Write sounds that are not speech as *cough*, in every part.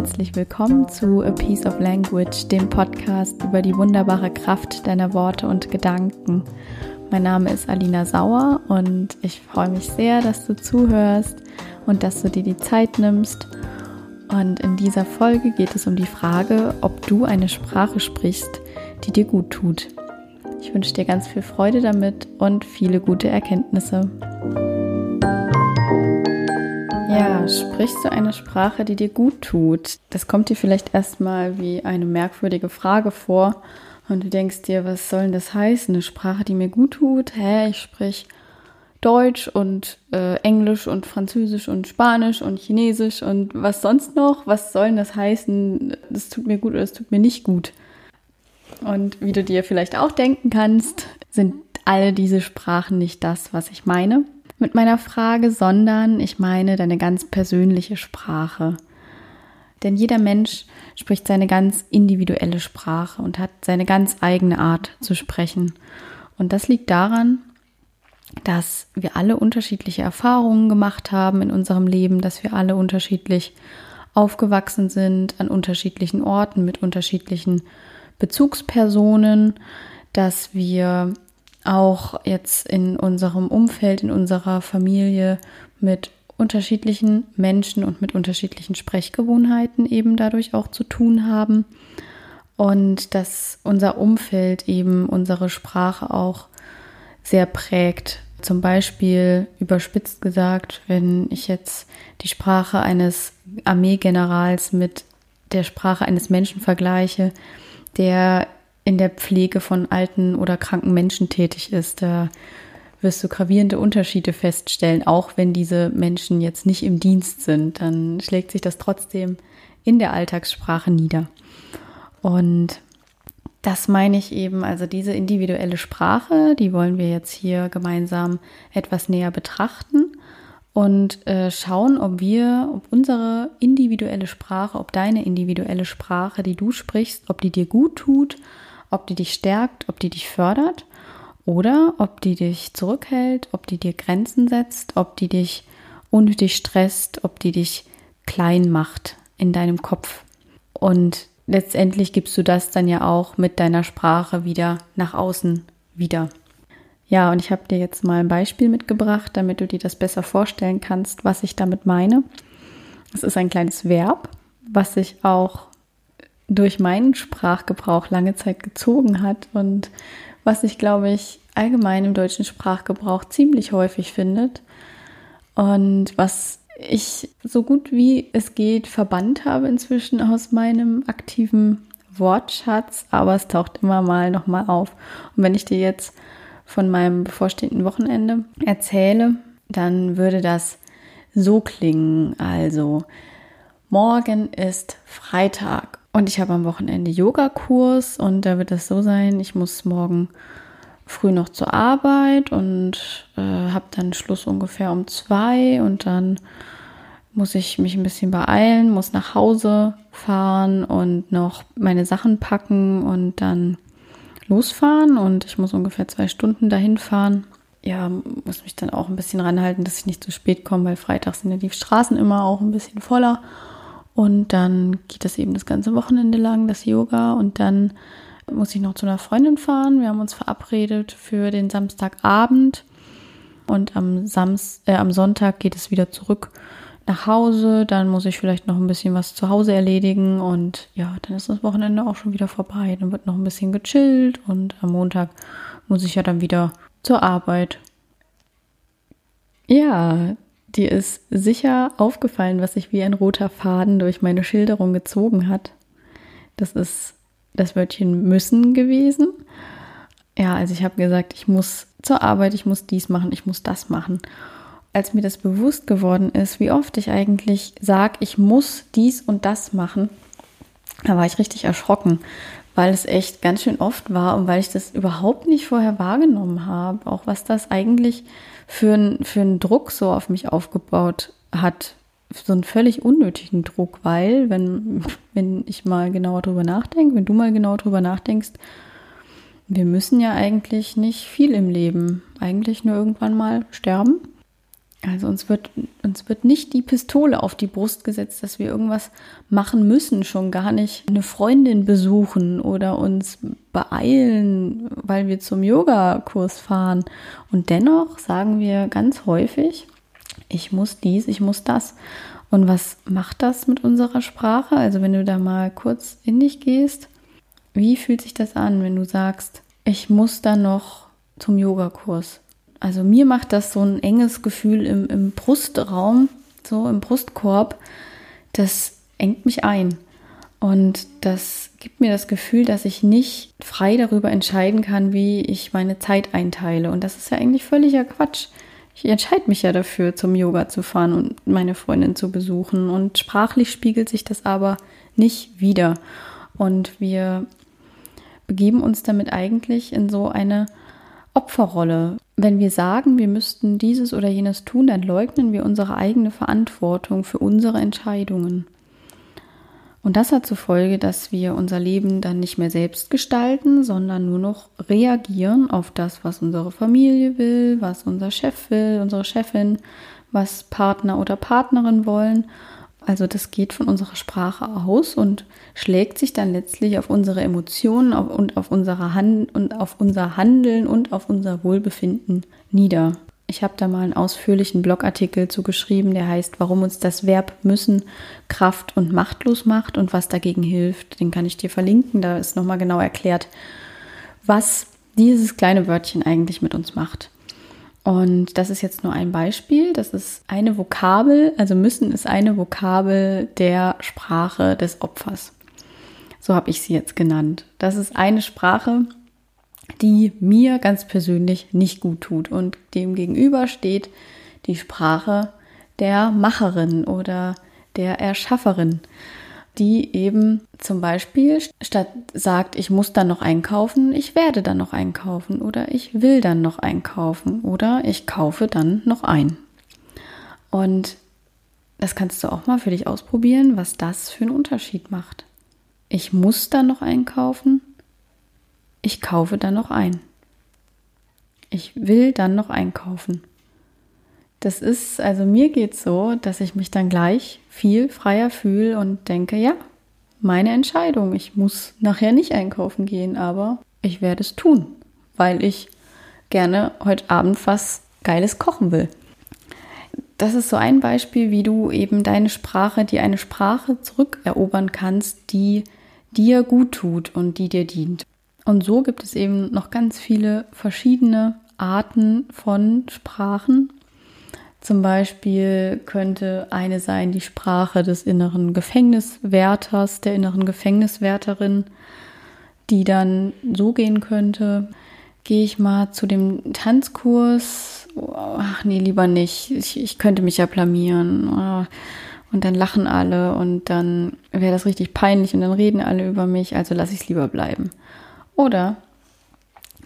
herzlich willkommen zu A Piece of Language, dem Podcast über die wunderbare Kraft deiner Worte und Gedanken. Mein Name ist Alina Sauer und ich freue mich sehr, dass du zuhörst und dass du dir die Zeit nimmst. Und in dieser Folge geht es um die Frage, ob du eine Sprache sprichst, die dir gut tut. Ich wünsche dir ganz viel Freude damit und viele gute Erkenntnisse. Ja, sprichst du eine Sprache, die dir gut tut? Das kommt dir vielleicht erstmal wie eine merkwürdige Frage vor und du denkst dir, was soll denn das heißen? Eine Sprache, die mir gut tut? Hä, ich sprich Deutsch und äh, Englisch und Französisch und Spanisch und Chinesisch und was sonst noch? Was soll denn das heißen? Das tut mir gut oder das tut mir nicht gut? Und wie du dir vielleicht auch denken kannst, sind all diese Sprachen nicht das, was ich meine mit meiner Frage, sondern ich meine deine ganz persönliche Sprache. Denn jeder Mensch spricht seine ganz individuelle Sprache und hat seine ganz eigene Art zu sprechen. Und das liegt daran, dass wir alle unterschiedliche Erfahrungen gemacht haben in unserem Leben, dass wir alle unterschiedlich aufgewachsen sind an unterschiedlichen Orten mit unterschiedlichen Bezugspersonen, dass wir auch jetzt in unserem Umfeld, in unserer Familie mit unterschiedlichen Menschen und mit unterschiedlichen Sprechgewohnheiten eben dadurch auch zu tun haben und dass unser Umfeld eben unsere Sprache auch sehr prägt. Zum Beispiel überspitzt gesagt, wenn ich jetzt die Sprache eines Armeegenerals mit der Sprache eines Menschen vergleiche, der in der Pflege von alten oder kranken Menschen tätig ist. Da wirst du gravierende Unterschiede feststellen, auch wenn diese Menschen jetzt nicht im Dienst sind. Dann schlägt sich das trotzdem in der Alltagssprache nieder. Und das meine ich eben, also diese individuelle Sprache, die wollen wir jetzt hier gemeinsam etwas näher betrachten und äh, schauen, ob wir, ob unsere individuelle Sprache, ob deine individuelle Sprache, die du sprichst, ob die dir gut tut, ob die dich stärkt, ob die dich fördert oder ob die dich zurückhält, ob die dir Grenzen setzt, ob die dich unnötig stresst, ob die dich klein macht in deinem Kopf. Und letztendlich gibst du das dann ja auch mit deiner Sprache wieder nach außen wieder. Ja, und ich habe dir jetzt mal ein Beispiel mitgebracht, damit du dir das besser vorstellen kannst, was ich damit meine. Es ist ein kleines Verb, was sich auch durch meinen Sprachgebrauch lange Zeit gezogen hat und was sich, glaube ich, allgemein im deutschen Sprachgebrauch ziemlich häufig findet und was ich so gut wie es geht verbannt habe inzwischen aus meinem aktiven Wortschatz, aber es taucht immer mal nochmal auf. Und wenn ich dir jetzt von meinem bevorstehenden Wochenende erzähle, dann würde das so klingen. Also, morgen ist Freitag und ich habe am Wochenende Yogakurs und da wird es so sein, ich muss morgen früh noch zur Arbeit und äh, habe dann Schluss ungefähr um zwei und dann muss ich mich ein bisschen beeilen, muss nach Hause fahren und noch meine Sachen packen und dann losfahren und ich muss ungefähr zwei Stunden dahin fahren. Ja, muss mich dann auch ein bisschen ranhalten, dass ich nicht zu spät komme, weil freitags sind ja die Straßen immer auch ein bisschen voller. Und dann geht das eben das ganze Wochenende lang, das Yoga. Und dann muss ich noch zu einer Freundin fahren. Wir haben uns verabredet für den Samstagabend. Und am, Samst äh, am Sonntag geht es wieder zurück nach Hause. Dann muss ich vielleicht noch ein bisschen was zu Hause erledigen. Und ja, dann ist das Wochenende auch schon wieder vorbei. Dann wird noch ein bisschen gechillt. Und am Montag muss ich ja dann wieder zur Arbeit. Ja, Dir ist sicher aufgefallen, was sich wie ein roter Faden durch meine Schilderung gezogen hat. Das ist das Wörtchen müssen gewesen. Ja, also ich habe gesagt, ich muss zur Arbeit, ich muss dies machen, ich muss das machen. Als mir das bewusst geworden ist, wie oft ich eigentlich sage, ich muss dies und das machen, da war ich richtig erschrocken, weil es echt ganz schön oft war und weil ich das überhaupt nicht vorher wahrgenommen habe, auch was das eigentlich für, ein, für einen Druck so auf mich aufgebaut hat. So einen völlig unnötigen Druck, weil, wenn, wenn ich mal genauer drüber nachdenke, wenn du mal genauer drüber nachdenkst, wir müssen ja eigentlich nicht viel im Leben, eigentlich nur irgendwann mal sterben. Also uns wird, uns wird nicht die Pistole auf die Brust gesetzt, dass wir irgendwas machen müssen, schon gar nicht eine Freundin besuchen oder uns beeilen, weil wir zum Yogakurs fahren. Und dennoch sagen wir ganz häufig, ich muss dies, ich muss das. Und was macht das mit unserer Sprache? Also wenn du da mal kurz in dich gehst, wie fühlt sich das an, wenn du sagst, ich muss da noch zum Yogakurs? Also mir macht das so ein enges Gefühl im, im Brustraum, so im Brustkorb. Das engt mich ein. Und das gibt mir das Gefühl, dass ich nicht frei darüber entscheiden kann, wie ich meine Zeit einteile. Und das ist ja eigentlich völliger Quatsch. Ich entscheide mich ja dafür, zum Yoga zu fahren und meine Freundin zu besuchen. Und sprachlich spiegelt sich das aber nicht wieder. Und wir begeben uns damit eigentlich in so eine Opferrolle. Wenn wir sagen, wir müssten dieses oder jenes tun, dann leugnen wir unsere eigene Verantwortung für unsere Entscheidungen. Und das hat zur Folge, dass wir unser Leben dann nicht mehr selbst gestalten, sondern nur noch reagieren auf das, was unsere Familie will, was unser Chef will, unsere Chefin, was Partner oder Partnerin wollen also das geht von unserer Sprache aus und schlägt sich dann letztlich auf unsere Emotionen und auf, unsere Hand und auf unser Handeln und auf unser Wohlbefinden nieder. Ich habe da mal einen ausführlichen Blogartikel zu geschrieben, der heißt, warum uns das Verb müssen Kraft und machtlos macht und was dagegen hilft. Den kann ich dir verlinken. Da ist nochmal genau erklärt, was dieses kleine Wörtchen eigentlich mit uns macht. Und das ist jetzt nur ein Beispiel. Das ist eine Vokabel, also müssen ist eine Vokabel der Sprache des Opfers. So habe ich sie jetzt genannt. Das ist eine Sprache, die mir ganz persönlich nicht gut tut. Und dem gegenüber steht die Sprache der Macherin oder der Erschafferin die eben zum Beispiel statt sagt, ich muss dann noch einkaufen, ich werde dann noch einkaufen oder ich will dann noch einkaufen oder ich kaufe dann noch ein. Und das kannst du auch mal für dich ausprobieren, was das für einen Unterschied macht. Ich muss dann noch einkaufen, ich kaufe dann noch ein. Ich will dann noch einkaufen. Das ist, also mir geht so, dass ich mich dann gleich viel freier fühle und denke, ja, meine Entscheidung. Ich muss nachher nicht einkaufen gehen, aber ich werde es tun, weil ich gerne heute Abend was Geiles kochen will. Das ist so ein Beispiel, wie du eben deine Sprache, die eine Sprache zurückerobern kannst, die dir gut tut und die dir dient. Und so gibt es eben noch ganz viele verschiedene Arten von Sprachen zum Beispiel könnte eine sein die Sprache des inneren Gefängniswärters, der inneren Gefängniswärterin, die dann so gehen könnte. Gehe ich mal zu dem Tanzkurs? Ach nee, lieber nicht. Ich, ich könnte mich ja blamieren. Und dann lachen alle und dann wäre das richtig peinlich und dann reden alle über mich, also lasse ich es lieber bleiben. Oder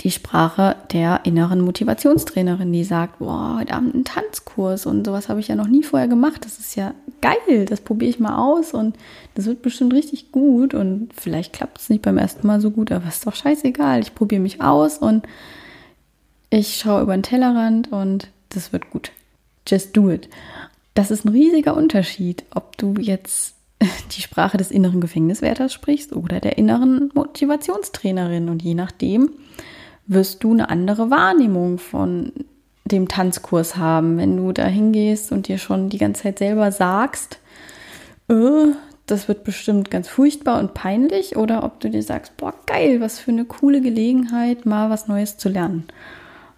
die Sprache der inneren Motivationstrainerin, die sagt, boah, heute Abend ein Tanzkurs und sowas habe ich ja noch nie vorher gemacht. Das ist ja geil, das probiere ich mal aus und das wird bestimmt richtig gut und vielleicht klappt es nicht beim ersten Mal so gut, aber ist doch scheißegal. Ich probiere mich aus und ich schaue über den Tellerrand und das wird gut. Just do it. Das ist ein riesiger Unterschied, ob du jetzt *laughs* die Sprache des inneren Gefängniswärters sprichst oder der inneren Motivationstrainerin und je nachdem wirst du eine andere Wahrnehmung von dem Tanzkurs haben, wenn du da hingehst und dir schon die ganze Zeit selber sagst, äh, das wird bestimmt ganz furchtbar und peinlich, oder ob du dir sagst, boah, geil, was für eine coole Gelegenheit, mal was Neues zu lernen.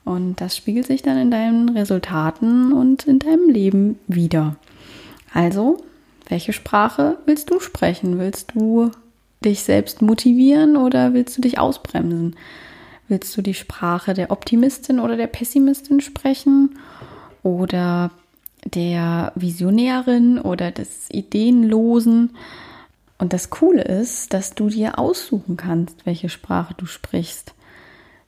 Und das spiegelt sich dann in deinen Resultaten und in deinem Leben wieder. Also, welche Sprache willst du sprechen? Willst du dich selbst motivieren oder willst du dich ausbremsen? Willst du die Sprache der Optimistin oder der Pessimistin sprechen? Oder der Visionärin oder des Ideenlosen? Und das Coole ist, dass du dir aussuchen kannst, welche Sprache du sprichst.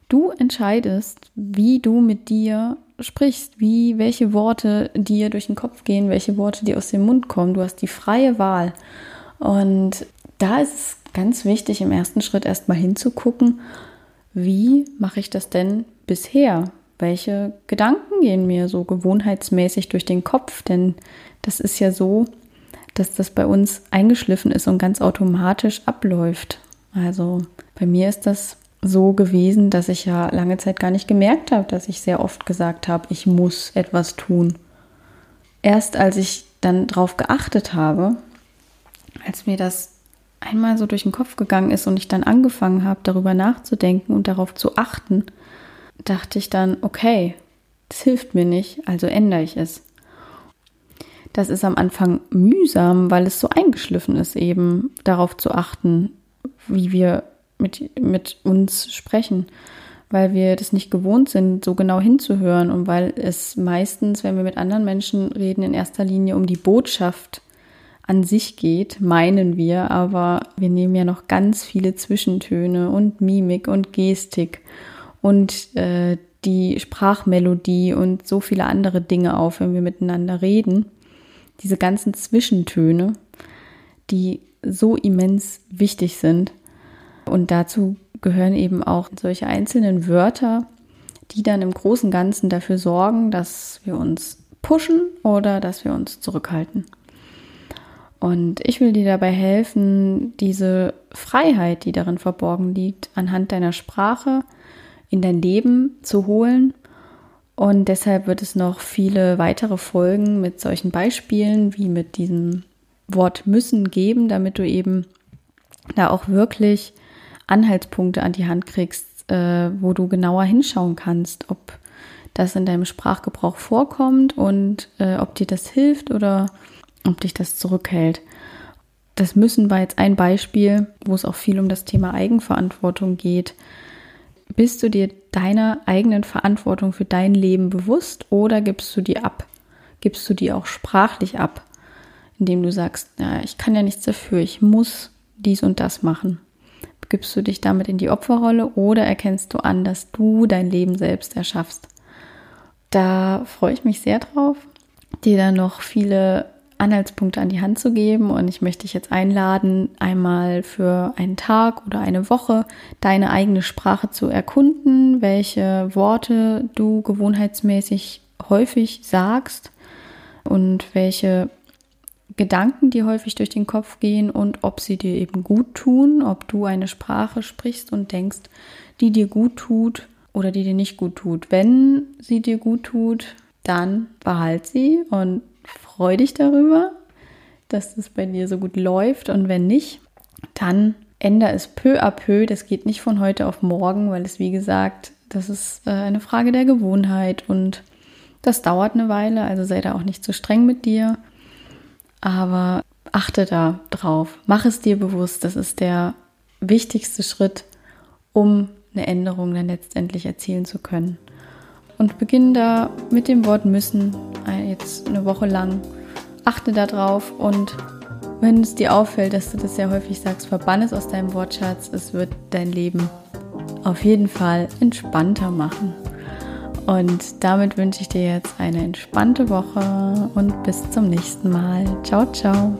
Du entscheidest, wie du mit dir sprichst, wie welche Worte dir durch den Kopf gehen, welche Worte dir aus dem Mund kommen. Du hast die freie Wahl. Und da ist es ganz wichtig, im ersten Schritt erstmal hinzugucken, wie mache ich das denn bisher? welche Gedanken gehen mir so gewohnheitsmäßig durch den Kopf? Denn das ist ja so, dass das bei uns eingeschliffen ist und ganz automatisch abläuft. Also bei mir ist das so gewesen, dass ich ja lange Zeit gar nicht gemerkt habe, dass ich sehr oft gesagt habe, ich muss etwas tun. Erst als ich dann darauf geachtet habe, als mir das einmal so durch den Kopf gegangen ist und ich dann angefangen habe, darüber nachzudenken und darauf zu achten, dachte ich dann, okay, das hilft mir nicht, also ändere ich es. Das ist am Anfang mühsam, weil es so eingeschliffen ist, eben darauf zu achten, wie wir mit, mit uns sprechen, weil wir das nicht gewohnt sind, so genau hinzuhören und weil es meistens, wenn wir mit anderen Menschen reden, in erster Linie um die Botschaft an sich geht, meinen wir, aber wir nehmen ja noch ganz viele Zwischentöne und Mimik und Gestik und äh, die Sprachmelodie und so viele andere Dinge auf, wenn wir miteinander reden. Diese ganzen Zwischentöne, die so immens wichtig sind. Und dazu gehören eben auch solche einzelnen Wörter, die dann im Großen Ganzen dafür sorgen, dass wir uns pushen oder dass wir uns zurückhalten. Und ich will dir dabei helfen, diese Freiheit, die darin verborgen liegt, anhand deiner Sprache in dein Leben zu holen. Und deshalb wird es noch viele weitere Folgen mit solchen Beispielen wie mit diesem Wort müssen geben, damit du eben da auch wirklich Anhaltspunkte an die Hand kriegst, äh, wo du genauer hinschauen kannst, ob das in deinem Sprachgebrauch vorkommt und äh, ob dir das hilft oder ob dich das zurückhält. Das Müssen war jetzt ein Beispiel, wo es auch viel um das Thema Eigenverantwortung geht. Bist du dir deiner eigenen Verantwortung für dein Leben bewusst oder gibst du die ab? Gibst du die auch sprachlich ab, indem du sagst, ja, ich kann ja nichts dafür, ich muss dies und das machen? Gibst du dich damit in die Opferrolle oder erkennst du an, dass du dein Leben selbst erschaffst? Da freue ich mich sehr drauf, dir dann noch viele Anhaltspunkte an die Hand zu geben. Und ich möchte dich jetzt einladen, einmal für einen Tag oder eine Woche deine eigene Sprache zu erkunden, welche Worte du gewohnheitsmäßig häufig sagst und welche Gedanken dir häufig durch den Kopf gehen und ob sie dir eben gut tun, ob du eine Sprache sprichst und denkst, die dir gut tut oder die dir nicht gut tut. Wenn sie dir gut tut, dann behalt sie und freu dich darüber, dass das bei dir so gut läuft. Und wenn nicht, dann ändere es peu à peu. Das geht nicht von heute auf morgen, weil es, wie gesagt, das ist äh, eine Frage der Gewohnheit und das dauert eine Weile. Also sei da auch nicht zu streng mit dir. Aber achte da drauf. Mach es dir bewusst. Das ist der wichtigste Schritt, um eine Änderung dann letztendlich erzielen zu können und beginn da mit dem Wort müssen äh, jetzt eine Woche lang. Achte darauf und wenn es dir auffällt, dass du das sehr häufig sagst, verbann es aus deinem Wortschatz. Es wird dein Leben auf jeden Fall entspannter machen. Und damit wünsche ich dir jetzt eine entspannte Woche und bis zum nächsten Mal. Ciao, ciao.